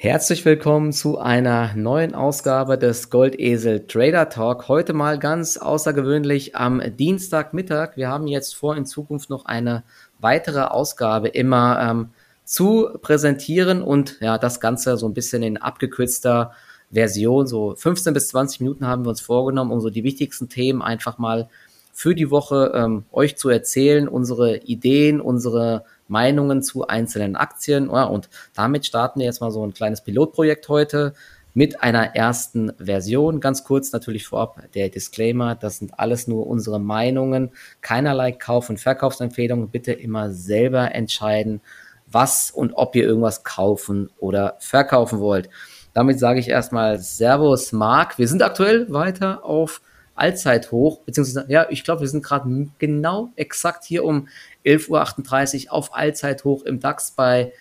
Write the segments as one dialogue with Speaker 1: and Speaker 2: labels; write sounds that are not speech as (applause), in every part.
Speaker 1: Herzlich willkommen zu einer neuen Ausgabe des Goldesel Trader Talk. Heute mal ganz außergewöhnlich am Dienstagmittag. Wir haben jetzt vor, in Zukunft noch eine weitere Ausgabe immer ähm, zu präsentieren und ja, das Ganze so ein bisschen in abgekürzter Version. So 15 bis 20 Minuten haben wir uns vorgenommen, um so die wichtigsten Themen einfach mal für die Woche ähm, euch zu erzählen, unsere Ideen, unsere Meinungen zu einzelnen Aktien. Ja, und damit starten wir jetzt mal so ein kleines Pilotprojekt heute mit einer ersten Version. Ganz kurz natürlich vorab der Disclaimer, das sind alles nur unsere Meinungen, keinerlei Kauf- und Verkaufsempfehlungen. Bitte immer selber entscheiden, was und ob ihr irgendwas kaufen oder verkaufen wollt. Damit sage ich erstmal Servus Marc. Wir sind aktuell weiter auf Allzeithoch, beziehungsweise, ja, ich glaube, wir sind gerade genau exakt hier um 11.38 Uhr auf Allzeithoch im DAX bei,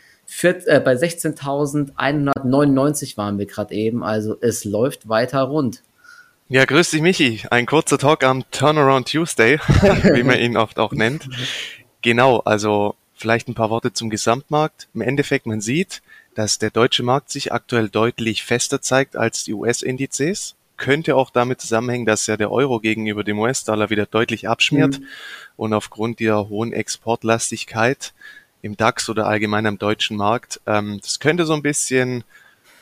Speaker 1: äh, bei 16.199 waren wir gerade eben. Also es läuft weiter rund.
Speaker 2: Ja, grüß dich, Michi. Ein kurzer Talk am Turnaround Tuesday, (laughs) wie man ihn oft auch nennt. Genau, also vielleicht ein paar Worte zum Gesamtmarkt. Im Endeffekt, man sieht, dass der deutsche Markt sich aktuell deutlich fester zeigt als die US-Indizes könnte auch damit zusammenhängen, dass ja der Euro gegenüber dem US-Dollar wieder deutlich abschmiert mhm. und aufgrund der hohen Exportlastigkeit im DAX oder allgemein am deutschen Markt, ähm, das könnte so ein bisschen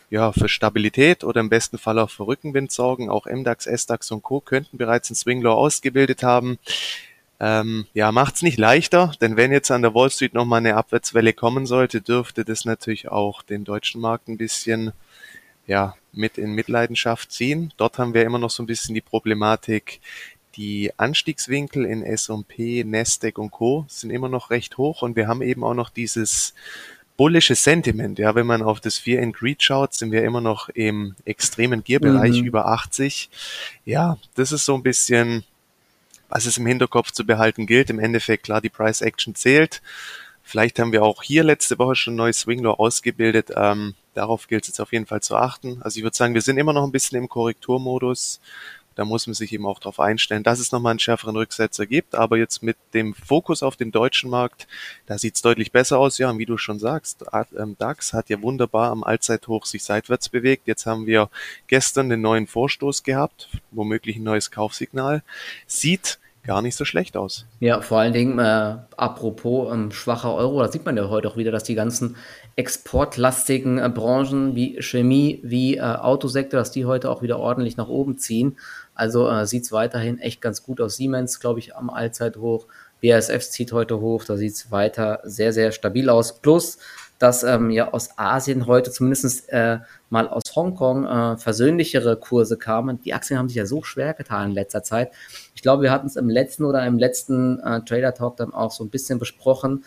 Speaker 2: ja, für Stabilität oder im besten Fall auch für Rückenwind sorgen. Auch MDAX, SDAX und Co. könnten bereits ein Swing Low ausgebildet haben. Ähm, ja, macht's nicht leichter, denn wenn jetzt an der Wall Street nochmal eine Abwärtswelle kommen sollte, dürfte das natürlich auch den deutschen Markt ein bisschen ja, mit in Mitleidenschaft ziehen. Dort haben wir immer noch so ein bisschen die Problematik, die Anstiegswinkel in S&P, Nasdaq und Co. sind immer noch recht hoch und wir haben eben auch noch dieses bullische Sentiment. Ja, wenn man auf das Fear and Greed schaut, sind wir immer noch im extremen Gierbereich mhm. über 80. Ja, das ist so ein bisschen, was es im Hinterkopf zu behalten gilt. Im Endeffekt, klar, die Price Action zählt. Vielleicht haben wir auch hier letzte Woche schon ein neues Swing Low ausgebildet. Ähm, darauf gilt es jetzt auf jeden Fall zu achten. Also ich würde sagen, wir sind immer noch ein bisschen im Korrekturmodus. Da muss man sich eben auch darauf einstellen, dass es nochmal einen schärferen Rücksetzer gibt. Aber jetzt mit dem Fokus auf den deutschen Markt, da sieht es deutlich besser aus. Ja, und wie du schon sagst, ähm, DAX hat ja wunderbar am Allzeithoch sich seitwärts bewegt. Jetzt haben wir gestern den neuen Vorstoß gehabt, womöglich ein neues Kaufsignal. Sieht gar nicht so schlecht aus.
Speaker 1: Ja, vor allen Dingen, äh, apropos ähm, schwacher Euro, da sieht man ja heute auch wieder, dass die ganzen exportlastigen äh, Branchen wie Chemie, wie äh, Autosektor, dass die heute auch wieder ordentlich nach oben ziehen. Also äh, sieht es weiterhin echt ganz gut aus. Siemens, glaube ich, am Allzeithoch. BASF zieht heute hoch, da sieht es weiter sehr, sehr stabil aus. Plus, dass ähm, ja aus Asien heute zumindest äh, mal aus Hongkong äh, versöhnlichere Kurse kamen. Die Aktien haben sich ja so schwer getan in letzter Zeit. Ich glaube, wir hatten es im letzten oder im letzten äh, Trader Talk dann auch so ein bisschen besprochen,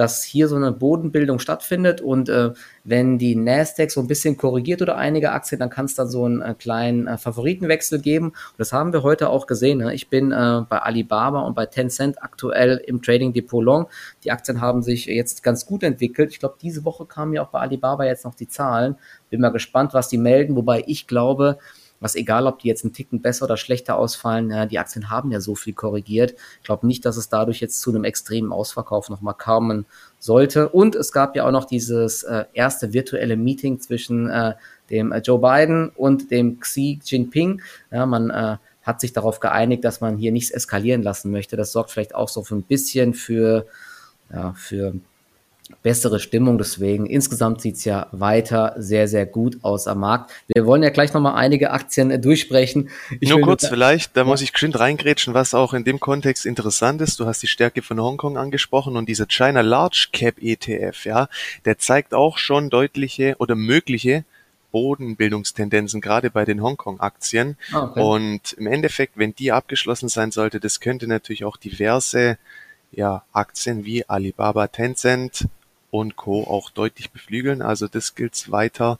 Speaker 1: dass hier so eine Bodenbildung stattfindet und äh, wenn die Nasdaq so ein bisschen korrigiert oder einige Aktien, dann kann es dann so einen äh, kleinen äh, Favoritenwechsel geben. Und das haben wir heute auch gesehen. Ne? Ich bin äh, bei Alibaba und bei Tencent aktuell im Trading Depot Long. Die Aktien haben sich jetzt ganz gut entwickelt. Ich glaube, diese Woche kamen ja auch bei Alibaba jetzt noch die Zahlen. Bin mal gespannt, was die melden, wobei ich glaube, was egal, ob die jetzt einen Ticken besser oder schlechter ausfallen, ja, die Aktien haben ja so viel korrigiert. Ich glaube nicht, dass es dadurch jetzt zu einem extremen Ausverkauf nochmal kommen sollte. Und es gab ja auch noch dieses äh, erste virtuelle Meeting zwischen äh, dem äh, Joe Biden und dem Xi Jinping. Ja, man äh, hat sich darauf geeinigt, dass man hier nichts eskalieren lassen möchte. Das sorgt vielleicht auch so für ein bisschen für, ja, für bessere Stimmung. Deswegen insgesamt sieht's ja weiter sehr, sehr gut aus am Markt. Wir wollen ja gleich nochmal einige Aktien äh, durchsprechen.
Speaker 2: Ich Nur kurz vielleicht, da muss ich geschwind reingrätschen, was auch in dem Kontext interessant ist. Du hast die Stärke von Hongkong angesprochen und dieser China Large Cap ETF, ja, der zeigt auch schon deutliche oder mögliche Bodenbildungstendenzen, gerade bei den Hongkong-Aktien. Ah, okay. Und im Endeffekt, wenn die abgeschlossen sein sollte, das könnte natürlich auch diverse ja, Aktien wie Alibaba, Tencent, und Co. auch deutlich beflügeln. Also das gilt weiter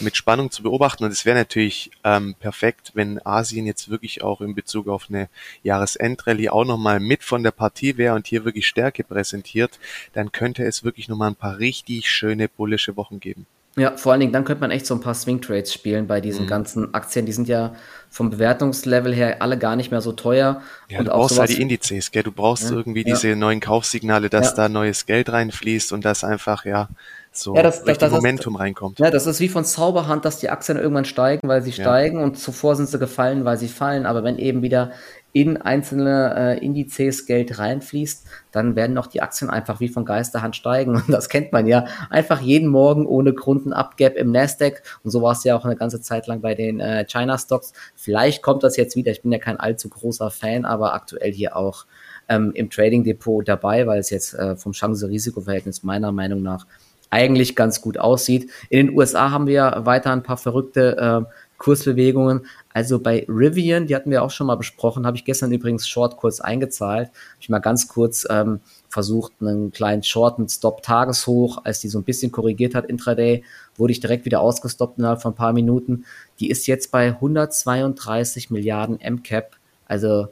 Speaker 2: mit Spannung zu beobachten. Und es wäre natürlich ähm, perfekt, wenn Asien jetzt wirklich auch in Bezug auf eine Jahresendrallye auch nochmal mit von der Partie wäre und hier wirklich Stärke präsentiert, dann könnte es wirklich nochmal ein paar richtig schöne bullische Wochen geben.
Speaker 1: Ja, vor allen Dingen, dann könnte man echt so ein paar Swing Trades spielen bei diesen mhm. ganzen Aktien. Die sind ja vom Bewertungslevel her alle gar nicht mehr so teuer.
Speaker 2: Ja, und du brauchst halt die Indizes, gell? Du brauchst ja, irgendwie ja. diese neuen Kaufsignale, dass ja. da neues Geld reinfließt und das einfach, ja, so
Speaker 1: ja, das, das, das
Speaker 2: Momentum ist, reinkommt.
Speaker 1: Ja, das ist wie von Zauberhand, dass die Aktien irgendwann steigen, weil sie steigen und zuvor sind sie gefallen, weil sie fallen. Aber wenn eben wieder in einzelne äh, Indizes Geld reinfließt, dann werden auch die Aktien einfach wie von Geisterhand steigen. Und das kennt man ja. Einfach jeden Morgen ohne Grund ein Upgap im Nasdaq. Und so war es ja auch eine ganze Zeit lang bei den äh, China-Stocks. Vielleicht kommt das jetzt wieder. Ich bin ja kein allzu großer Fan, aber aktuell hier auch ähm, im Trading Depot dabei, weil es jetzt äh, vom Chance-Risiko-Verhältnis meiner Meinung nach eigentlich ganz gut aussieht. In den USA haben wir weiter ein paar verrückte äh, Kursbewegungen. Also bei Rivian, die hatten wir auch schon mal besprochen, habe ich gestern übrigens Short kurz eingezahlt. Habe ich mal ganz kurz ähm, versucht, einen kleinen Short mit Stop Tageshoch, als die so ein bisschen korrigiert hat intraday, wurde ich direkt wieder ausgestoppt innerhalb von ein paar Minuten. Die ist jetzt bei 132 Milliarden MCAP. Also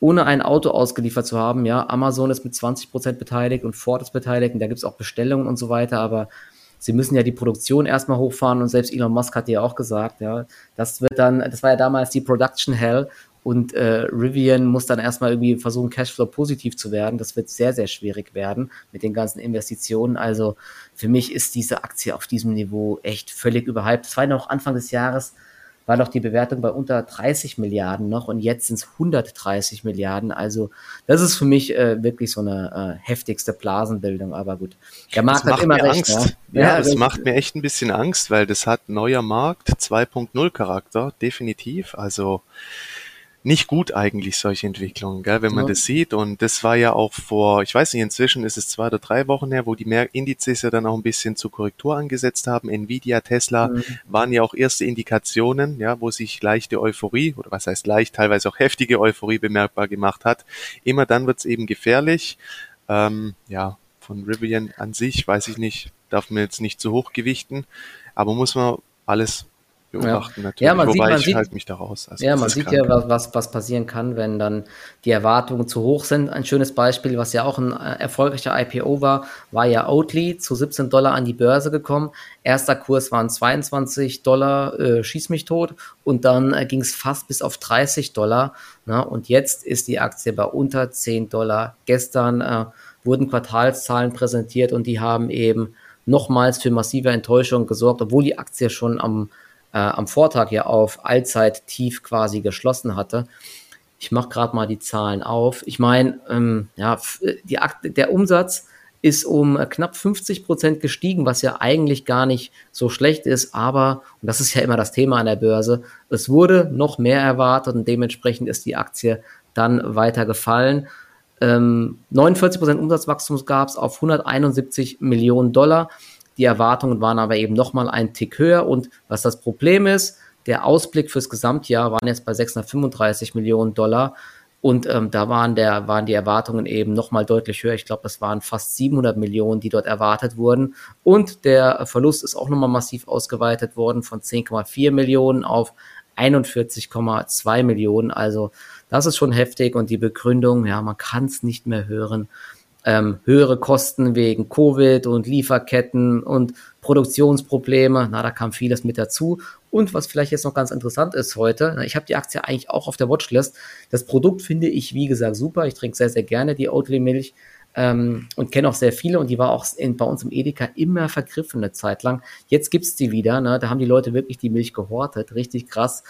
Speaker 1: ohne ein Auto ausgeliefert zu haben. Ja, Amazon ist mit 20 Prozent beteiligt und Ford ist beteiligt und da gibt es auch Bestellungen und so weiter, aber sie müssen ja die Produktion erstmal hochfahren und selbst Elon Musk hat ja auch gesagt, ja, das wird dann, das war ja damals die Production Hell und äh, Rivian muss dann erstmal irgendwie versuchen, Cashflow positiv zu werden. Das wird sehr, sehr schwierig werden mit den ganzen Investitionen. Also für mich ist diese Aktie auf diesem Niveau echt völlig überhyped. Es war noch Anfang des Jahres war doch die Bewertung bei unter 30 Milliarden noch und jetzt sind es 130 Milliarden. Also das ist für mich äh, wirklich so eine äh, heftigste Blasenbildung. Aber gut,
Speaker 2: der Markt hat immer recht. Angst. Ja, ja, ja das macht mir echt ein bisschen Angst, weil das hat neuer Markt 2.0 Charakter, definitiv. Also nicht gut eigentlich, solche Entwicklungen, gell, wenn man ja. das sieht. Und das war ja auch vor, ich weiß nicht, inzwischen ist es zwei oder drei Wochen her, wo die Indizes ja dann auch ein bisschen zur Korrektur angesetzt haben. Nvidia, Tesla mhm. waren ja auch erste Indikationen, ja, wo sich leichte Euphorie, oder was heißt leicht, teilweise auch heftige Euphorie bemerkbar gemacht hat. Immer dann wird's eben gefährlich. Ähm, ja, von Rivian an sich, weiß ich nicht, darf man jetzt nicht zu hoch gewichten, aber muss man alles beobachten
Speaker 1: ja. natürlich. Ja, man
Speaker 2: Wobei
Speaker 1: sieht, man
Speaker 2: ich
Speaker 1: sieht,
Speaker 2: halte mich da raus.
Speaker 1: Also ja, man sieht ja, was, was passieren kann, wenn dann die Erwartungen zu hoch sind. Ein schönes Beispiel, was ja auch ein äh, erfolgreicher IPO war, war ja Oatly zu 17 Dollar an die Börse gekommen. Erster Kurs waren 22 Dollar, äh, schieß mich tot. Und dann äh, ging es fast bis auf 30 Dollar. Na, ne? und jetzt ist die Aktie bei unter 10 Dollar. Gestern äh, wurden Quartalszahlen präsentiert und die haben eben nochmals für massive Enttäuschung gesorgt, obwohl die Aktie schon am äh, am Vortag ja auf Allzeit-Tief quasi geschlossen hatte. Ich mache gerade mal die Zahlen auf. Ich meine, ähm, ja, die der Umsatz ist um knapp 50 Prozent gestiegen, was ja eigentlich gar nicht so schlecht ist. Aber, und das ist ja immer das Thema an der Börse, es wurde noch mehr erwartet und dementsprechend ist die Aktie dann weiter gefallen. Ähm, 49 Prozent Umsatzwachstum gab es auf 171 Millionen Dollar. Die Erwartungen waren aber eben nochmal ein Tick höher. Und was das Problem ist, der Ausblick fürs Gesamtjahr waren jetzt bei 635 Millionen Dollar. Und ähm, da waren, der, waren die Erwartungen eben nochmal deutlich höher. Ich glaube, das waren fast 700 Millionen, die dort erwartet wurden. Und der Verlust ist auch nochmal massiv ausgeweitet worden von 10,4 Millionen auf 41,2 Millionen. Also das ist schon heftig. Und die Begründung, ja, man kann es nicht mehr hören ähm, höhere Kosten wegen Covid und Lieferketten und Produktionsprobleme. Na, da kam vieles mit dazu. Und was vielleicht jetzt noch ganz interessant ist heute, ich habe die Aktie eigentlich auch auf der Watchlist. Das Produkt finde ich, wie gesagt, super. Ich trinke sehr, sehr gerne die Oatly-Milch. Ähm, und kenne auch sehr viele und die war auch in, bei uns im Edeka immer vergriffen eine Zeit lang. Jetzt gibt's die wieder, ne? da haben die Leute wirklich die Milch gehortet, richtig krass.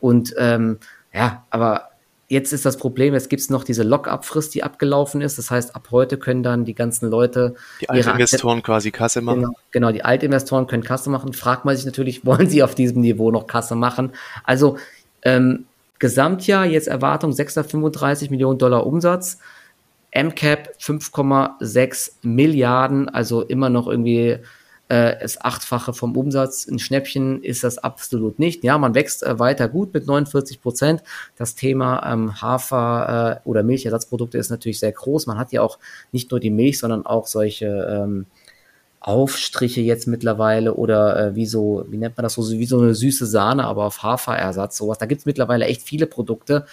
Speaker 1: Und ähm, ja, aber Jetzt ist das Problem, es gibt noch diese Lock-up-Frist, die abgelaufen ist. Das heißt, ab heute können dann die ganzen Leute.
Speaker 2: Die Altinvestoren quasi Kasse machen.
Speaker 1: Genau, genau, die Altinvestoren können Kasse machen. Fragt man sich natürlich, (laughs) wollen sie auf diesem Niveau noch Kasse machen? Also ähm, Gesamtjahr jetzt Erwartung 635 Millionen Dollar Umsatz. MCAP 5,6 Milliarden, also immer noch irgendwie äh, das Achtfache vom Umsatz. Ein Schnäppchen ist das absolut nicht. Ja, man wächst äh, weiter gut mit 49 Prozent. Das Thema ähm, Hafer äh, oder Milchersatzprodukte ist natürlich sehr groß. Man hat ja auch nicht nur die Milch, sondern auch solche ähm, Aufstriche jetzt mittlerweile oder äh, wie so, wie nennt man das so, wie so eine süße Sahne, aber auf Haferersatz, sowas. Da gibt's mittlerweile echt viele Produkte.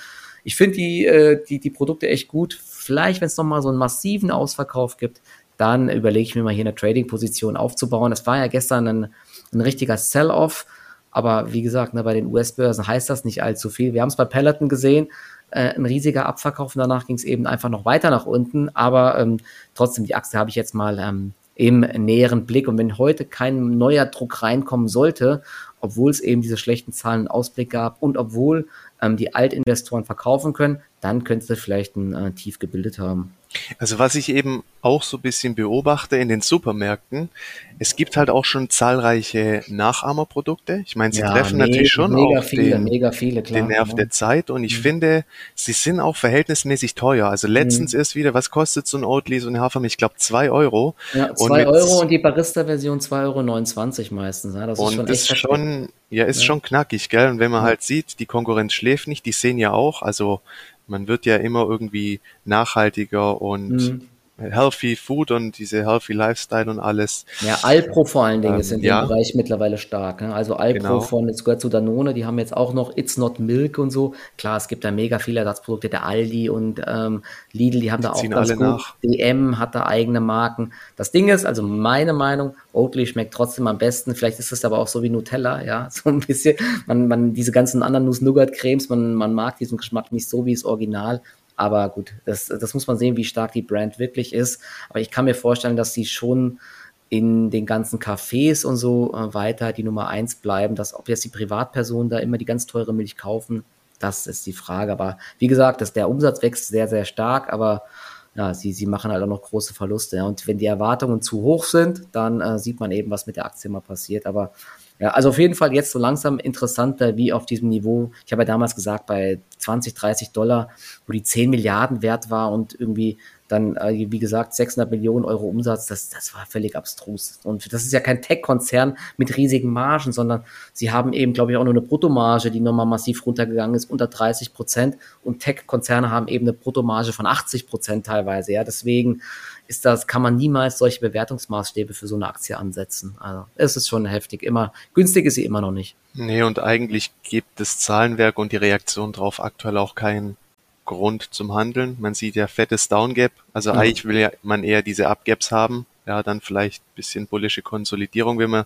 Speaker 1: Ich finde die, äh, die, die Produkte echt gut. Vielleicht, wenn es nochmal so einen massiven Ausverkauf gibt, dann überlege ich mir mal hier eine Trading-Position aufzubauen. Das war ja gestern ein ein richtiger Sell-Off. Aber wie gesagt, ne, bei den US-Börsen heißt das nicht allzu viel. Wir haben es bei Peloton gesehen, äh, ein riesiger Abverkauf und danach ging es eben einfach noch weiter nach unten. Aber ähm, trotzdem, die Aktie habe ich jetzt mal ähm, im näheren Blick. Und wenn heute kein neuer Druck reinkommen sollte, obwohl es eben diese schlechten Zahlen und Ausblick gab und obwohl ähm, die Altinvestoren verkaufen können, dann könnte es vielleicht ein äh, Tief gebildet haben.
Speaker 2: Also was ich eben auch so ein bisschen beobachte in den Supermärkten, es gibt halt auch schon zahlreiche Nachahmerprodukte. Ich meine, sie ja, treffen mega, natürlich schon
Speaker 1: mega
Speaker 2: auf
Speaker 1: viele,
Speaker 2: den,
Speaker 1: mega viele,
Speaker 2: klar, den Nerv ja. der Zeit und ich mhm. finde, sie sind auch verhältnismäßig teuer. Also letztens mhm. ist wieder, was kostet so ein Oatly, so eine Hafermilch? Ich glaube zwei Euro.
Speaker 1: Ja, zwei und Euro und die Barista-Version 2,29 Euro meistens. Ja,
Speaker 2: das ist und schon das ist schon, ja, ist schon knackig, gell? Und wenn man halt sieht, die Konkurrenz schläft nicht, die sehen ja auch, also man wird ja immer irgendwie nachhaltiger und mhm. Healthy Food und diese Healthy Lifestyle und alles.
Speaker 1: Ja, Alpro vor allen Dingen ähm, ist in ja. dem Bereich mittlerweile stark. Ne? Also Alpro genau. von, jetzt gehört zu Danone, die haben jetzt auch noch It's Not Milk und so. Klar, es gibt da mega viele Ersatzprodukte, der Aldi und ähm, Lidl, die haben die da auch ganz gut. Nach. DM hat da eigene Marken. Das Ding ist, also meine Meinung, Oatly schmeckt trotzdem am besten. Vielleicht ist es aber auch so wie Nutella, ja, (laughs) so ein bisschen. Man, man, diese ganzen anderen Nuss-Nougat-Cremes, man, man mag diesen Geschmack nicht so wie das Original. Aber gut, das, das muss man sehen, wie stark die Brand wirklich ist. Aber ich kann mir vorstellen, dass sie schon in den ganzen Cafés und so äh, weiter die Nummer eins bleiben, dass ob jetzt die Privatpersonen da immer die ganz teure Milch kaufen, das ist die Frage. Aber wie gesagt, dass der Umsatz wächst sehr, sehr stark, aber ja, sie, sie machen halt auch noch große Verluste. Und wenn die Erwartungen zu hoch sind, dann äh, sieht man eben, was mit der Aktie mal passiert. Aber ja, also auf jeden Fall jetzt so langsam interessanter wie auf diesem Niveau. Ich habe ja damals gesagt, bei 20, 30 Dollar, wo die 10 Milliarden wert war und irgendwie dann, äh, wie gesagt, 600 Millionen Euro Umsatz, das, das war völlig abstrus. Und das ist ja kein Tech-Konzern mit riesigen Margen, sondern sie haben eben, glaube ich, auch nur eine Bruttomarge, die nochmal massiv runtergegangen ist, unter 30 Prozent. Und Tech-Konzerne haben eben eine Bruttomarge von 80 Prozent teilweise. Ja, deswegen ist das, kann man niemals solche Bewertungsmaßstäbe für so eine Aktie ansetzen. Also es ist schon heftig. Immer, günstig ist sie immer noch nicht.
Speaker 2: Nee, und eigentlich gibt das Zahlenwerk und die Reaktion darauf aktuell auch keinen Grund zum Handeln. Man sieht ja fettes Downgap. Also mhm. eigentlich will ja man eher diese Upgaps haben ja, dann vielleicht bisschen bullische Konsolidierung, wenn man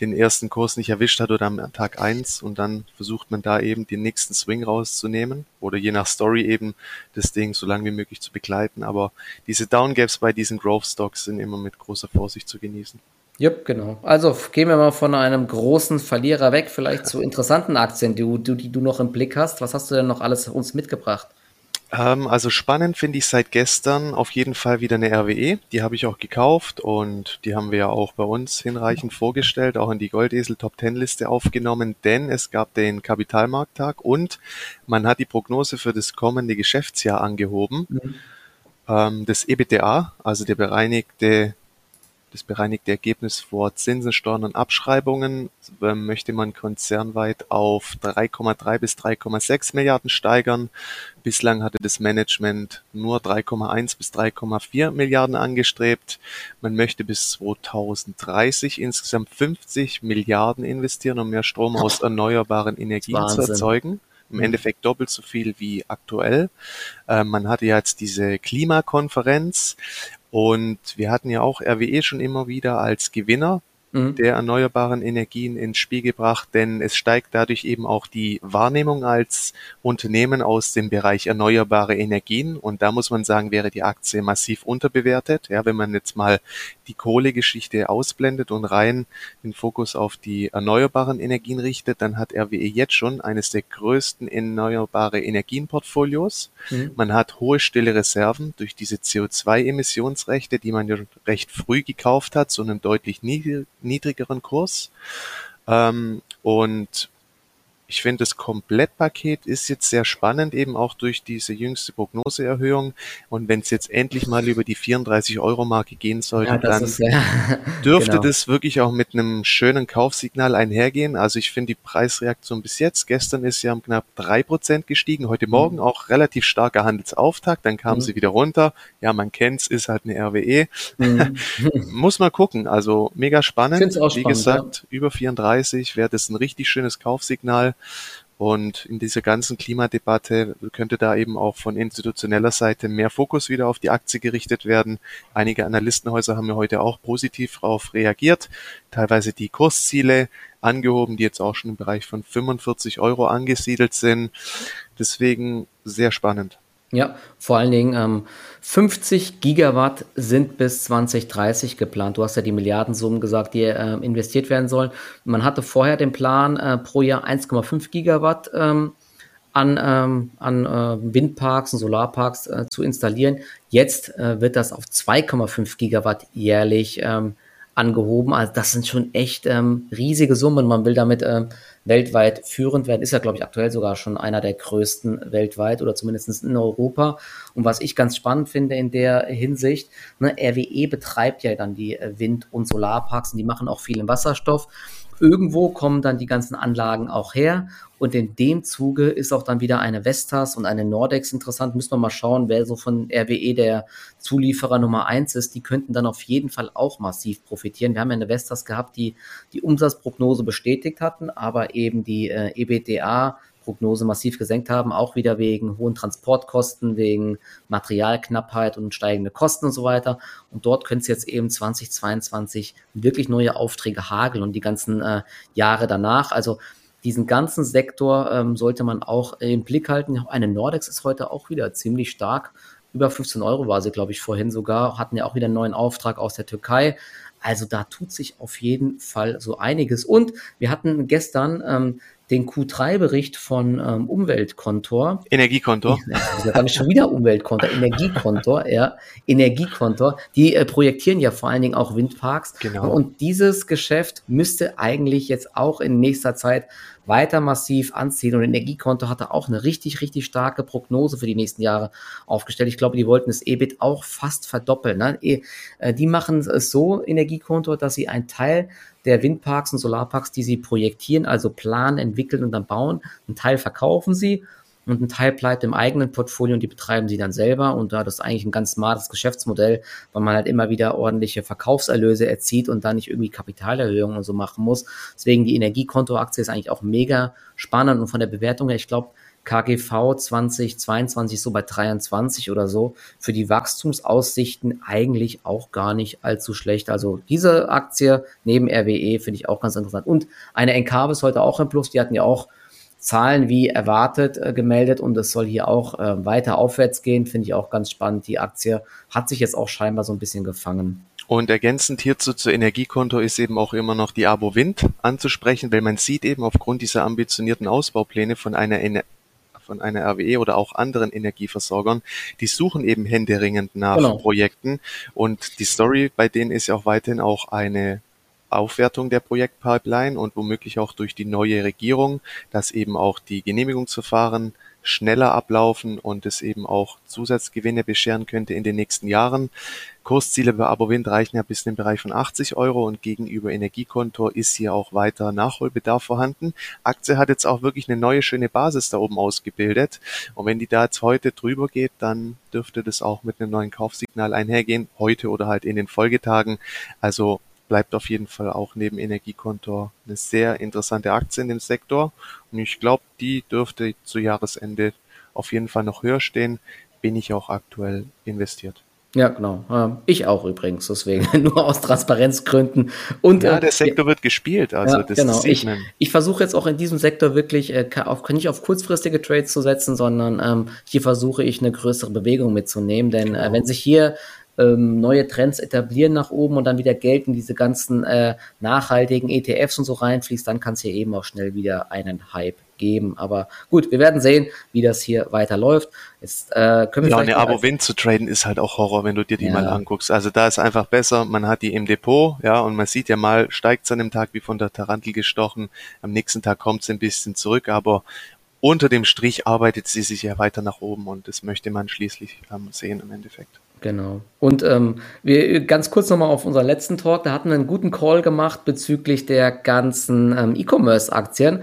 Speaker 2: den ersten Kurs nicht erwischt hat oder am Tag eins und dann versucht man da eben den nächsten Swing rauszunehmen oder je nach Story eben das Ding so lange wie möglich zu begleiten. Aber diese Downgaps bei diesen Growth Stocks sind immer mit großer Vorsicht zu genießen.
Speaker 1: Jupp, genau. Also gehen wir mal von einem großen Verlierer weg, vielleicht zu interessanten Aktien, die, die, die du noch im Blick hast. Was hast du denn noch alles uns mitgebracht?
Speaker 2: Ähm, also spannend finde ich seit gestern auf jeden Fall wieder eine RWE. Die habe ich auch gekauft und die haben wir ja auch bei uns hinreichend vorgestellt, auch in die Goldesel Top 10 Liste aufgenommen, denn es gab den Kapitalmarkttag und man hat die Prognose für das kommende Geschäftsjahr angehoben. Mhm. Ähm, das EBITDA, also der bereinigte das bereinigte Ergebnis vor Zinsen, Steuern und Abschreibungen ähm, möchte man konzernweit auf 3,3 bis 3,6 Milliarden steigern. Bislang hatte das Management nur 3,1 bis 3,4 Milliarden angestrebt. Man möchte bis 2030 insgesamt 50 Milliarden investieren, um mehr Strom aus erneuerbaren Energien Wahnsinn. zu erzeugen im mhm. Endeffekt doppelt so viel wie aktuell. Ähm, man hatte jetzt diese Klimakonferenz und wir hatten ja auch RWE schon immer wieder als Gewinner mhm. der erneuerbaren Energien ins Spiel gebracht, denn es steigt dadurch eben auch die Wahrnehmung als Unternehmen aus dem Bereich erneuerbare Energien. Und da muss man sagen, wäre die Aktie massiv unterbewertet. Ja, wenn man jetzt mal die Kohlegeschichte ausblendet und rein den Fokus auf die erneuerbaren Energien richtet, dann hat RWE jetzt schon eines der größten erneuerbare Energienportfolios. Mhm. Man hat hohe stille Reserven durch diese CO2-Emissionsrechte, die man ja recht früh gekauft hat, zu einem deutlich niedrigeren Kurs. Ähm, und ich finde, das Komplettpaket ist jetzt sehr spannend, eben auch durch diese jüngste Prognoseerhöhung. Und wenn es jetzt endlich mal über die 34-Euro-Marke gehen sollte, ja, dann ist, ja. (laughs) dürfte genau. das wirklich auch mit einem schönen Kaufsignal einhergehen. Also ich finde die Preisreaktion bis jetzt, gestern ist sie um knapp drei Prozent gestiegen, heute Morgen mhm. auch relativ starker Handelsauftakt, dann kam mhm. sie wieder runter. Ja, man kennt's, ist halt eine RWE. Mhm. (laughs) (laughs) Muss mal gucken. Also mega spannend. Wie spannend, gesagt, ja. über 34 wäre das ein richtig schönes Kaufsignal. Und in dieser ganzen Klimadebatte könnte da eben auch von institutioneller Seite mehr Fokus wieder auf die Aktie gerichtet werden. Einige Analystenhäuser haben ja heute auch positiv darauf reagiert, teilweise die Kursziele angehoben, die jetzt auch schon im Bereich von 45 Euro angesiedelt sind. Deswegen sehr spannend.
Speaker 1: Ja, vor allen Dingen ähm, 50 Gigawatt sind bis 2030 geplant. Du hast ja die Milliardensummen gesagt, die äh, investiert werden sollen. Man hatte vorher den Plan, äh, pro Jahr 1,5 Gigawatt ähm, an, ähm, an äh, Windparks und Solarparks äh, zu installieren. Jetzt äh, wird das auf 2,5 Gigawatt jährlich ähm, angehoben. Also das sind schon echt ähm, riesige Summen. Man will damit ähm, weltweit führend werden. Ist ja, glaube ich, aktuell sogar schon einer der größten weltweit oder zumindest in Europa. Und was ich ganz spannend finde in der Hinsicht, ne, RWE betreibt ja dann die Wind- und Solarparks und die machen auch viel im Wasserstoff. Irgendwo kommen dann die ganzen Anlagen auch her und in dem Zuge ist auch dann wieder eine Vestas und eine Nordex interessant. Müssen wir mal schauen, wer so von RWE der Zulieferer Nummer eins ist. Die könnten dann auf jeden Fall auch massiv profitieren. Wir haben ja eine Vestas gehabt, die die Umsatzprognose bestätigt hatten, aber eben die äh, EBTA Prognose massiv gesenkt haben, auch wieder wegen hohen Transportkosten, wegen Materialknappheit und steigende Kosten und so weiter. Und dort können es jetzt eben 2022 wirklich neue Aufträge hageln und die ganzen äh, Jahre danach. Also diesen ganzen Sektor ähm, sollte man auch im Blick halten. Eine Nordex ist heute auch wieder ziemlich stark. Über 15 Euro war sie, glaube ich, vorhin sogar. Hatten ja auch wieder einen neuen Auftrag aus der Türkei. Also da tut sich auf jeden Fall so einiges. Und wir hatten gestern ähm, den Q3-Bericht von ähm, Umweltkontor.
Speaker 2: Energiekontor.
Speaker 1: Ich, ja, schon wieder Umweltkontor, Energiekontor, ja, Energiekontor. Die äh, projektieren ja vor allen Dingen auch Windparks. Genau. Und dieses Geschäft müsste eigentlich jetzt auch in nächster Zeit weiter massiv anziehen. Und Energiekonto hatte auch eine richtig, richtig starke Prognose für die nächsten Jahre aufgestellt. Ich glaube, die wollten das EBIT auch fast verdoppeln. Ne? E, äh, die machen es so, Energiekonto, dass sie einen Teil der Windparks und Solarparks, die sie projektieren, also planen, entwickeln und dann bauen, einen Teil verkaufen sie und ein Teil bleibt im eigenen Portfolio und die betreiben sie dann selber. Und da das ist eigentlich ein ganz smartes Geschäftsmodell, weil man halt immer wieder ordentliche Verkaufserlöse erzielt und da nicht irgendwie Kapitalerhöhungen und so machen muss. Deswegen die Energiekontoaktie ist eigentlich auch mega spannend und von der Bewertung her, ich glaube, KGV 2022 so bei 23 oder so. Für die Wachstumsaussichten eigentlich auch gar nicht allzu schlecht. Also diese Aktie neben RWE finde ich auch ganz interessant. Und eine Encarve ist heute auch im Plus. Die hatten ja auch Zahlen wie erwartet äh, gemeldet und es soll hier auch äh, weiter aufwärts gehen, finde ich auch ganz spannend. Die Aktie hat sich jetzt auch scheinbar so ein bisschen gefangen.
Speaker 2: Und ergänzend hierzu zur Energiekonto ist eben auch immer noch die Abo Wind anzusprechen, weil man sieht eben aufgrund dieser ambitionierten Ausbaupläne von einer Ener von einer RWE oder auch anderen Energieversorgern, die suchen eben händeringend nach genau. Projekten und die Story bei denen ist ja auch weiterhin auch eine Aufwertung der Projektpipeline und womöglich auch durch die neue Regierung, dass eben auch die Genehmigungsverfahren schneller ablaufen und es eben auch Zusatzgewinne bescheren könnte in den nächsten Jahren. Kursziele bei Abowind reichen ja bis in den Bereich von 80 Euro und gegenüber Energiekonto ist hier auch weiter Nachholbedarf vorhanden. Aktie hat jetzt auch wirklich eine neue schöne Basis da oben ausgebildet und wenn die da jetzt heute drüber geht, dann dürfte das auch mit einem neuen Kaufsignal einhergehen, heute oder halt in den Folgetagen. Also bleibt auf jeden Fall auch neben Energiekonto eine sehr interessante Aktie in dem Sektor. Und ich glaube, die dürfte zu Jahresende auf jeden Fall noch höher stehen. Bin ich auch aktuell investiert.
Speaker 1: Ja, genau. Ich auch übrigens, deswegen (laughs) nur aus Transparenzgründen. Und,
Speaker 2: ja, äh, der Sektor wird gespielt, also
Speaker 1: ja, das genau. ich, Ich versuche jetzt auch in diesem Sektor wirklich äh, auf, nicht auf kurzfristige Trades zu setzen, sondern ähm, hier versuche ich eine größere Bewegung mitzunehmen, denn äh, genau. äh, wenn sich hier ähm, neue Trends etablieren nach oben und dann wieder Geld in diese ganzen äh, nachhaltigen ETFs und so reinfließt, dann kann es hier eben auch schnell wieder einen Hype geben. Aber gut, wir werden sehen, wie das hier weiterläuft. Jetzt äh, können wir
Speaker 2: ja, eine Abo-Win zu traden ist halt auch Horror, wenn du dir die ja. mal anguckst. Also da ist einfach besser, man hat die im Depot, ja, und man sieht ja mal, steigt es an dem Tag wie von der Tarantel gestochen, am nächsten Tag kommt es ein bisschen zurück, aber unter dem Strich arbeitet sie sich ja weiter nach oben und das möchte man schließlich ähm, sehen im Endeffekt.
Speaker 1: Genau. Und ähm, wir ganz kurz nochmal auf unseren letzten Talk, da hatten wir einen guten Call gemacht bezüglich der ganzen ähm, E-Commerce-Aktien.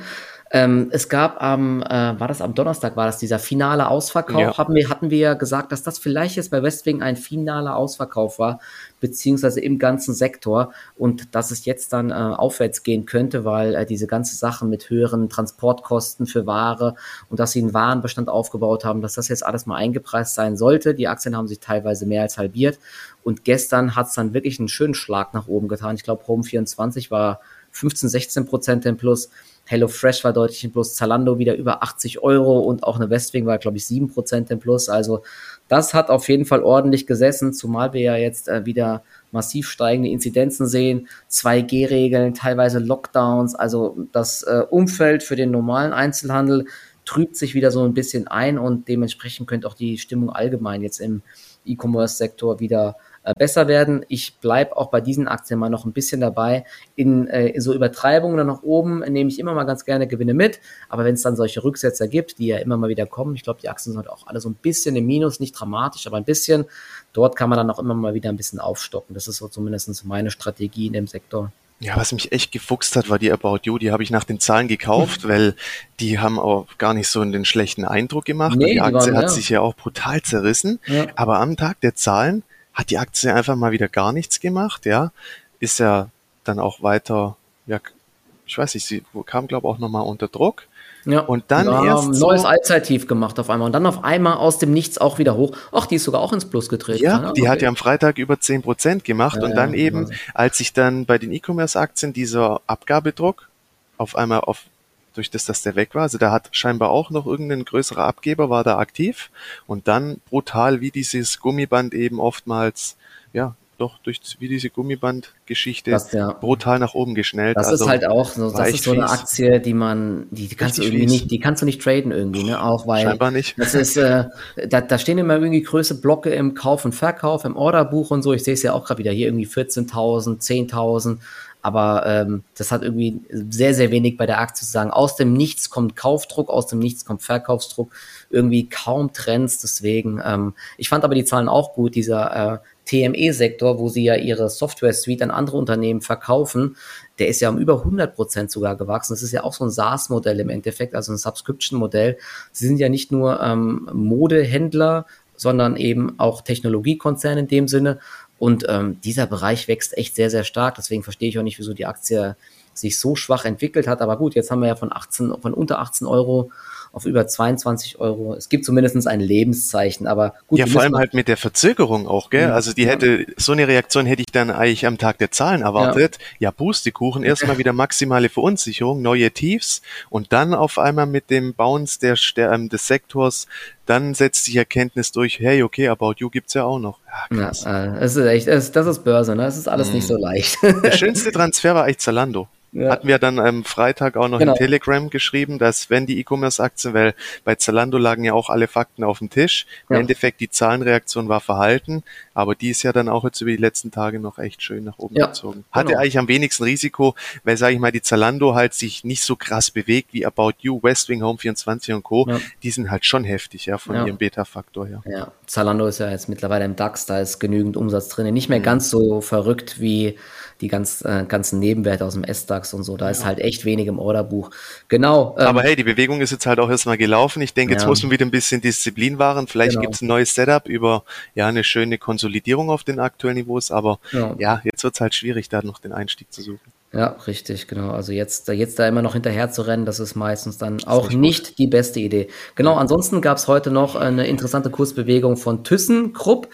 Speaker 1: Ähm, es gab am, äh, war das am Donnerstag, war das dieser finale Ausverkauf, ja. haben wir, hatten wir ja gesagt, dass das vielleicht jetzt bei Westwing ein finaler Ausverkauf war, beziehungsweise im ganzen Sektor und dass es jetzt dann äh, aufwärts gehen könnte, weil äh, diese ganze Sache mit höheren Transportkosten für Ware und dass sie einen Warenbestand aufgebaut haben, dass das jetzt alles mal eingepreist sein sollte. Die Aktien haben sich teilweise mehr als halbiert und gestern hat es dann wirklich einen schönen Schlag nach oben getan. Ich glaube, Home 24 war 15, 16 Prozent im Plus. HelloFresh war deutlich im Plus, Zalando wieder über 80 Euro und auch eine Westwing war, glaube ich, 7% im Plus. Also das hat auf jeden Fall ordentlich gesessen, zumal wir ja jetzt äh, wieder massiv steigende Inzidenzen sehen, 2G-Regeln, teilweise Lockdowns. Also das äh, Umfeld für den normalen Einzelhandel trübt sich wieder so ein bisschen ein und dementsprechend könnte auch die Stimmung allgemein jetzt im E-Commerce-Sektor wieder besser werden. Ich bleibe auch bei diesen Aktien mal noch ein bisschen dabei. In, äh, in so Übertreibungen dann nach oben nehme ich immer mal ganz gerne Gewinne mit. Aber wenn es dann solche Rücksetzer gibt, die ja immer mal wieder kommen, ich glaube, die Aktien sind halt auch alle so ein bisschen im Minus, nicht dramatisch, aber ein bisschen. Dort kann man dann auch immer mal wieder ein bisschen aufstocken. Das ist so zumindest meine Strategie in dem Sektor.
Speaker 2: Ja, was mich echt gefuchst hat, war die About You. Die habe ich nach den Zahlen gekauft, weil die haben auch gar nicht so einen schlechten Eindruck gemacht. Nee, die Aktie waren, hat ja. sich ja auch brutal zerrissen. Ja. Aber am Tag der Zahlen hat die Aktie einfach mal wieder gar nichts gemacht, ja. Ist ja dann auch weiter, ja, ich weiß nicht, sie kam, glaube ich, auch nochmal unter Druck.
Speaker 1: Ja, und dann ja, erst ein neues so, Allzeittief gemacht auf einmal und dann auf einmal aus dem Nichts auch wieder hoch. Ach, die ist sogar auch ins Plus getreten.
Speaker 2: Ja, ne? die okay. hat ja am Freitag über 10 Prozent gemacht ja, und dann eben, als sich dann bei den E-Commerce-Aktien dieser Abgabedruck auf einmal auf durch das, dass der weg war. Also da hat scheinbar auch noch irgendein größerer Abgeber war da aktiv und dann brutal wie dieses Gummiband eben oftmals, ja, doch durch wie diese Gummibandgeschichte ja. brutal nach oben geschnellt.
Speaker 1: Das also, ist halt auch so, das ist so eine Aktie, die man, die, die kannst du irgendwie fies. nicht, die kannst du nicht traden irgendwie, ne? Auch weil
Speaker 2: Scheinbar nicht.
Speaker 1: das ist, äh, da, da stehen immer irgendwie größere Blocke im Kauf und Verkauf, im Orderbuch und so. Ich sehe es ja auch gerade wieder hier irgendwie 14.000, 10.000. Aber ähm, das hat irgendwie sehr, sehr wenig bei der Aktie zu sagen. Aus dem Nichts kommt Kaufdruck, aus dem Nichts kommt Verkaufsdruck. Irgendwie kaum Trends. Deswegen, ähm, ich fand aber die Zahlen auch gut. Dieser äh, TME-Sektor, wo sie ja ihre Software-Suite an andere Unternehmen verkaufen, der ist ja um über 100 Prozent sogar gewachsen. Das ist ja auch so ein SaaS-Modell im Endeffekt, also ein Subscription-Modell. Sie sind ja nicht nur ähm, Modehändler, sondern eben auch Technologiekonzern in dem Sinne. Und ähm, dieser Bereich wächst echt sehr, sehr stark. Deswegen verstehe ich auch nicht, wieso die Aktie sich so schwach entwickelt hat. Aber gut, jetzt haben wir ja von 18, von unter 18 Euro auf über 22 Euro. Es gibt zumindest ein Lebenszeichen, aber
Speaker 2: gut. Ja, vor allem halt mit der Verzögerung auch, gell? Ja, also die hätte, so eine Reaktion hätte ich dann eigentlich am Tag der Zahlen erwartet. Ja, ja Pustekuchen, (laughs) erstmal wieder maximale Verunsicherung, neue Tiefs und dann auf einmal mit dem Bounce der, der ähm, des Sektors dann setzt sich Erkenntnis durch, hey, okay, About You gibt's ja auch noch.
Speaker 1: Ja, ja äh, ist echt, das ist Börse, ne? Das ist alles mm. nicht so mhm. leicht.
Speaker 2: Der (laughs) schönste Transfer war eigentlich Zalando. Ja. Hatten wir dann am Freitag auch noch genau. in Telegram geschrieben, dass wenn die E-Commerce-Aktien, weil bei Zalando lagen ja auch alle Fakten auf dem Tisch, im ja. Endeffekt die Zahlenreaktion war verhalten, aber die ist ja dann auch jetzt über die letzten Tage noch echt schön nach oben ja. gezogen. Hatte genau. eigentlich am wenigsten Risiko, weil, sage ich mal, die Zalando halt sich nicht so krass bewegt wie About You, Westwing, Home24 und Co. Ja. Die sind halt schon heftig, ja, von ihrem Beta-Faktor her.
Speaker 1: Ja, Zalando ist ja jetzt mittlerweile im DAX, da ist genügend Umsatz drin. Nicht mehr mhm. ganz so verrückt wie die ganz, äh, ganzen Nebenwerte aus dem S-DAX und so. Da ja. ist halt echt wenig im Orderbuch. Genau.
Speaker 2: Ähm, Aber hey, die Bewegung ist jetzt halt auch erstmal gelaufen. Ich denke, jetzt ja. muss man wieder ein bisschen Disziplin wahren. Vielleicht genau. gibt es ein neues Setup über ja eine schöne Konsolidierung auf den aktuellen Niveaus. Aber ja, ja jetzt wird es halt schwierig, da noch den Einstieg zu suchen.
Speaker 1: Ja, richtig, genau. Also jetzt, jetzt da immer noch hinterher zu rennen, das ist meistens dann auch nicht, nicht die beste Idee. Genau, ansonsten gab es heute noch eine interessante Kursbewegung von ThyssenKrupp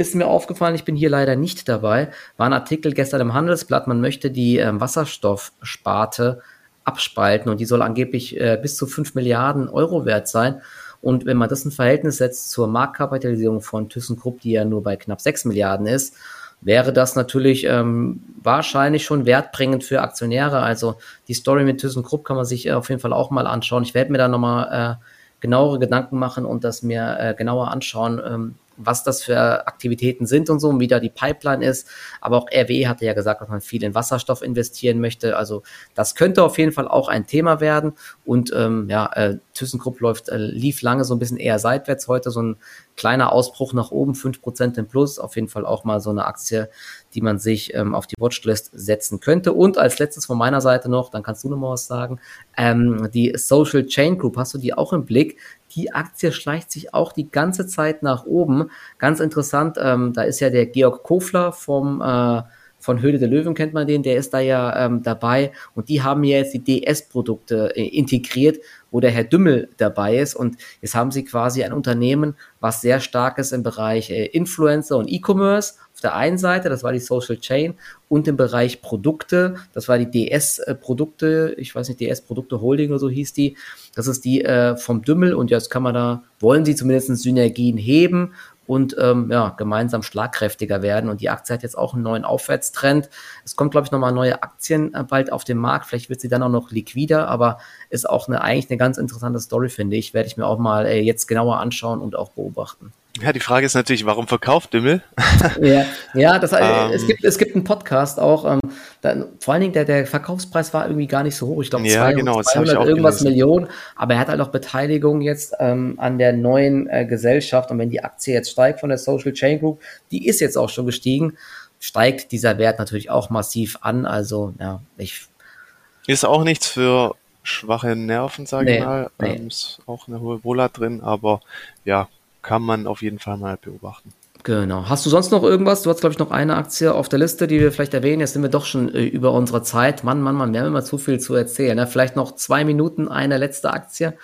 Speaker 1: ist mir aufgefallen, ich bin hier leider nicht dabei, war ein Artikel gestern im Handelsblatt, man möchte die ähm, Wasserstoffsparte abspalten und die soll angeblich äh, bis zu 5 Milliarden Euro wert sein. Und wenn man das in Verhältnis setzt zur Marktkapitalisierung von ThyssenKrupp, die ja nur bei knapp 6 Milliarden ist, wäre das natürlich ähm, wahrscheinlich schon wertbringend für Aktionäre. Also die Story mit ThyssenKrupp kann man sich äh, auf jeden Fall auch mal anschauen. Ich werde mir da nochmal äh, genauere Gedanken machen und das mir äh, genauer anschauen, ähm, was das für Aktivitäten sind und so, und wie da die Pipeline ist. Aber auch RWE hatte ja gesagt, dass man viel in Wasserstoff investieren möchte. Also das könnte auf jeden Fall auch ein Thema werden. Und ähm, ja, äh, ThyssenKrupp läuft, äh, lief lange so ein bisschen eher seitwärts. Heute so ein kleiner Ausbruch nach oben, fünf Prozent im Plus. Auf jeden Fall auch mal so eine Aktie, die man sich ähm, auf die Watchlist setzen könnte. Und als letztes von meiner Seite noch, dann kannst du noch mal was sagen, ähm, die Social Chain Group, hast du die auch im Blick? Die Aktie schleicht sich auch die ganze Zeit nach oben. Ganz interessant, ähm, da ist ja der Georg Kofler vom äh, von Höhle der Löwen kennt man den, der ist da ja ähm, dabei und die haben ja jetzt die DS-Produkte äh, integriert, wo der Herr Dümmel dabei ist. Und jetzt haben sie quasi ein Unternehmen, was sehr stark ist im Bereich äh, Influencer und E-Commerce auf der einen Seite, das war die Social Chain und im Bereich Produkte, das war die DS-Produkte, ich weiß nicht, DS-Produkte Holding oder so hieß die, das ist die äh, vom Dümmel und jetzt kann man da, wollen sie zumindest Synergien heben und ähm, ja, gemeinsam schlagkräftiger werden. Und die Aktie hat jetzt auch einen neuen Aufwärtstrend. Es kommt, glaube ich, nochmal neue Aktien äh, bald auf den Markt. Vielleicht wird sie dann auch noch liquider, aber ist auch eine, eigentlich eine ganz interessante Story, finde ich. Werde ich mir auch mal äh, jetzt genauer anschauen und auch beobachten.
Speaker 2: Ja, die Frage ist natürlich, warum verkauft Dümmel? (laughs)
Speaker 1: ja, ja das, ähm, es, gibt, es gibt einen Podcast auch. Ähm, da, vor allen Dingen, der, der Verkaufspreis war irgendwie gar nicht so hoch. Ich glaube,
Speaker 2: ja, 200, genau,
Speaker 1: 200 irgendwas gelesen. Millionen. Aber er hat halt auch Beteiligung jetzt ähm, an der neuen äh, Gesellschaft. Und wenn die Aktie jetzt steigt von der Social Chain Group, die ist jetzt auch schon gestiegen, steigt dieser Wert natürlich auch massiv an. Also, ja, ich.
Speaker 2: Ist auch nichts für schwache Nerven, sage nee, ich mal. Nee. Ähm, ist auch eine hohe Wohler drin, aber ja, kann man auf jeden Fall mal beobachten.
Speaker 1: Genau. Hast du sonst noch irgendwas? Du hast, glaube ich, noch eine Aktie auf der Liste, die wir vielleicht erwähnen. Jetzt sind wir doch schon äh, über unsere Zeit. Mann, Mann, Mann, wir haben immer zu viel zu erzählen. Ne? Vielleicht noch zwei Minuten, eine letzte Aktie.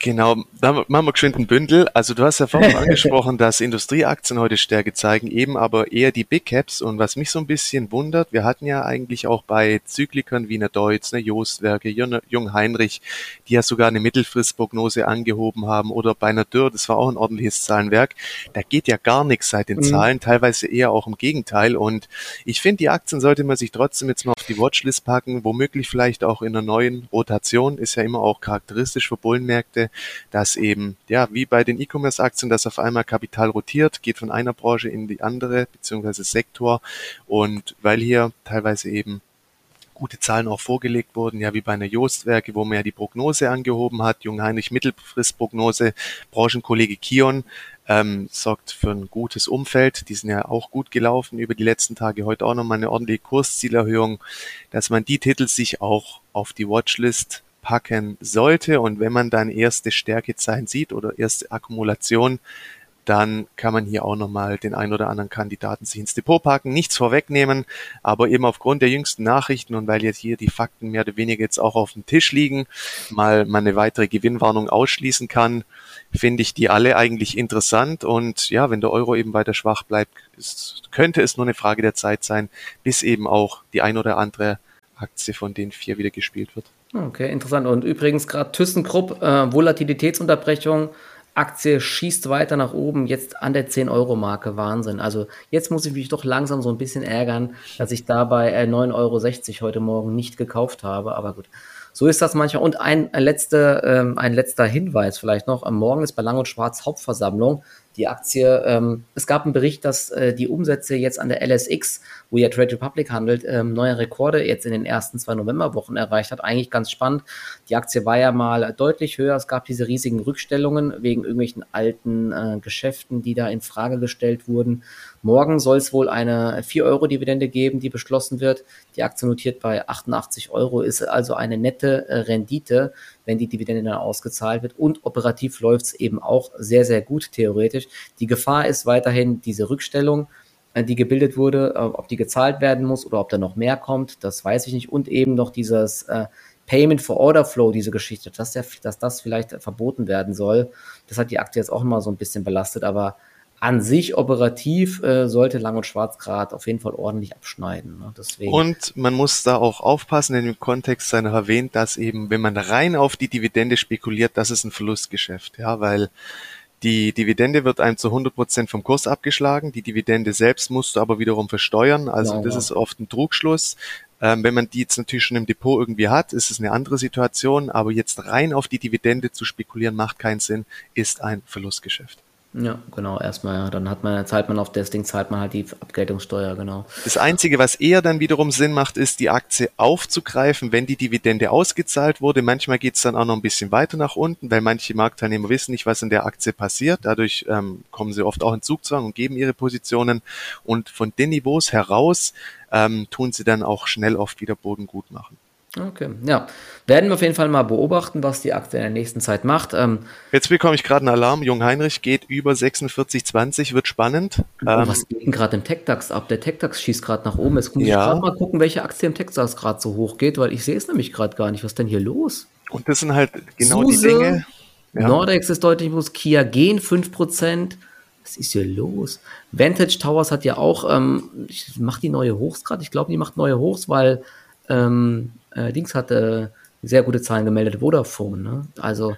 Speaker 2: Genau, dann machen wir geschwind ein Bündel. Also du hast ja vorhin (laughs) angesprochen, dass Industrieaktien heute Stärke zeigen, eben aber eher die Big Caps. Und was mich so ein bisschen wundert, wir hatten ja eigentlich auch bei Zyklikern wie eine Deutz, eine Jostwerke, Jung Heinrich, die ja sogar eine Mittelfristprognose angehoben haben oder bei einer Dürr, das war auch ein ordentliches Zahlenwerk. Da geht ja gar nichts seit den mhm. Zahlen, teilweise eher auch im Gegenteil. Und ich finde, die Aktien sollte man sich trotzdem jetzt mal auf die Watchlist packen, womöglich vielleicht auch in einer neuen Rotation, ist ja immer auch charakteristisch für Bullenmärkte dass eben, ja, wie bei den E-Commerce-Aktien, dass auf einmal Kapital rotiert, geht von einer Branche in die andere, beziehungsweise Sektor. Und weil hier teilweise eben gute Zahlen auch vorgelegt wurden, ja wie bei einer Jostwerke, wo man ja die Prognose angehoben hat, Jungheinrich Mittelfristprognose, Branchenkollege Kion ähm, sorgt für ein gutes Umfeld. Die sind ja auch gut gelaufen über die letzten Tage. Heute auch nochmal eine ordentliche Kurszielerhöhung, dass man die Titel sich auch auf die Watchlist packen sollte. Und wenn man dann erste Stärkezeichen sieht oder erste Akkumulation, dann kann man hier auch nochmal den ein oder anderen Kandidaten sich ins Depot packen. Nichts vorwegnehmen, aber eben aufgrund der jüngsten Nachrichten und weil jetzt hier die Fakten mehr oder weniger jetzt auch auf dem Tisch liegen, mal man eine weitere Gewinnwarnung ausschließen kann, finde ich die alle eigentlich interessant. Und ja, wenn der Euro eben weiter schwach bleibt, ist, könnte es nur eine Frage der Zeit sein, bis eben auch die ein oder andere Aktie von den vier wieder gespielt wird.
Speaker 1: Okay, interessant. Und übrigens gerade ThyssenKrupp, äh, Volatilitätsunterbrechung, Aktie schießt weiter nach oben, jetzt an der 10-Euro-Marke. Wahnsinn. Also jetzt muss ich mich doch langsam so ein bisschen ärgern, dass ich dabei äh, 9,60 Euro heute Morgen nicht gekauft habe. Aber gut, so ist das manchmal. Und ein, ein, letzter, ähm, ein letzter Hinweis vielleicht noch. Morgen ist bei Lang und Schwarz Hauptversammlung die Aktie. Ähm, es gab einen Bericht, dass äh, die Umsätze jetzt an der LSX, wo ja Trade Republic handelt, ähm, neue Rekorde jetzt in den ersten zwei Novemberwochen erreicht hat. Eigentlich ganz spannend. Die Aktie war ja mal deutlich höher. Es gab diese riesigen Rückstellungen wegen irgendwelchen alten äh, Geschäften, die da in Frage gestellt wurden. Morgen soll es wohl eine 4-Euro-Dividende geben, die beschlossen wird. Die Aktie notiert bei 88 Euro, ist also eine nette äh, Rendite wenn die Dividende dann ausgezahlt wird. Und operativ läuft es eben auch sehr, sehr gut theoretisch. Die Gefahr ist weiterhin diese Rückstellung, äh, die gebildet wurde, äh, ob die gezahlt werden muss oder ob da noch mehr kommt, das weiß ich nicht. Und eben noch dieses Payment for Order Flow, diese Geschichte, dass, der, dass das vielleicht verboten werden soll. Das hat die Aktie jetzt auch immer so ein bisschen belastet, aber an sich operativ äh, sollte Lang und Schwarz gerade auf jeden Fall ordentlich abschneiden. Ne?
Speaker 2: Deswegen. Und man muss da auch aufpassen, in dem Kontext sei noch erwähnt, dass eben, wenn man rein auf die Dividende spekuliert, das ist ein Verlustgeschäft, ja, weil die Dividende wird einem zu 100 Prozent vom Kurs abgeschlagen. Die Dividende selbst musst du aber wiederum versteuern. Also ja, das ja. ist oft ein Trugschluss. Ähm, wenn man die jetzt natürlich schon im Depot irgendwie hat, ist es eine andere Situation. Aber jetzt rein auf die Dividende zu spekulieren macht keinen Sinn, ist ein Verlustgeschäft.
Speaker 1: Ja, genau, erstmal, ja. Dann hat man, zahlt man auf das Ding, zahlt man halt die Abgeltungssteuer, genau.
Speaker 2: Das Einzige, was eher dann wiederum Sinn macht, ist, die Aktie aufzugreifen, wenn die Dividende ausgezahlt wurde. Manchmal geht's dann auch noch ein bisschen weiter nach unten, weil manche Marktteilnehmer wissen nicht, was in der Aktie passiert. Dadurch ähm, kommen sie oft auch in Zugzwang und geben ihre Positionen. Und von den Niveaus heraus ähm, tun sie dann auch schnell oft wieder Boden gut machen.
Speaker 1: Okay, ja. Werden wir auf jeden Fall mal beobachten, was die Aktie in der nächsten Zeit macht. Ähm,
Speaker 2: Jetzt bekomme ich gerade einen Alarm. Jung Heinrich geht über 46,20, wird spannend.
Speaker 1: Oh, ähm, was geht denn gerade im TechDAX ab? Der TechDAX schießt gerade nach oben. Jetzt muss ja. ich gerade mal gucken, welche Aktie im TechDAX gerade so hoch geht, weil ich sehe es nämlich gerade gar nicht. Was ist denn hier los?
Speaker 2: Und das sind halt genau Suse, die Dinge.
Speaker 1: Ja. Nordex ist deutlich los, Kia Gen 5%. Was ist hier los? Vantage Towers hat ja auch, ähm, macht die neue Hochs gerade? Ich glaube, die macht neue Hochs, weil ähm, äh, Dings hatte sehr gute Zahlen gemeldet, Vodafone. Ne? Also,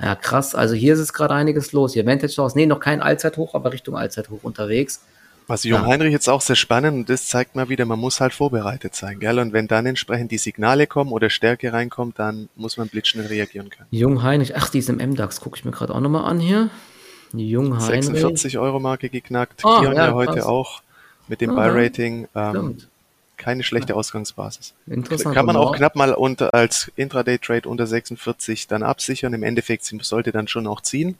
Speaker 1: ja, krass. Also hier ist es gerade einiges los. Hier Vantage Towers, nee, noch kein Allzeithoch, aber Richtung Allzeithoch unterwegs.
Speaker 2: Was Jung ja. Heinrich jetzt auch sehr spannend und das zeigt mal wieder, man muss halt vorbereitet sein, gell? Und wenn dann entsprechend die Signale kommen oder Stärke reinkommt, dann muss man blitzschnell reagieren können.
Speaker 1: Jung Heinrich, ach, die ist im MDAX, gucke ich mir gerade auch nochmal an hier. Jung Heinrich.
Speaker 2: 46 Euro Marke geknackt. Ah, Kion ja, ja heute auch mit dem ah, Buy-Rating. Ähm, keine schlechte Ausgangsbasis. Interessant. Kann man auch knapp mal unter, als Intraday-Trade unter 46 dann absichern. Im Endeffekt sollte dann schon auch ziehen.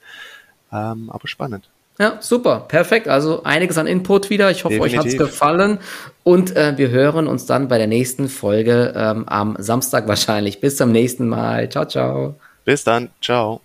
Speaker 2: Ähm, aber spannend.
Speaker 1: Ja, super, perfekt. Also einiges an Input wieder. Ich hoffe, Definitiv. euch hat es gefallen. Und äh, wir hören uns dann bei der nächsten Folge ähm, am Samstag wahrscheinlich. Bis zum nächsten Mal. Ciao, ciao.
Speaker 2: Bis dann. Ciao.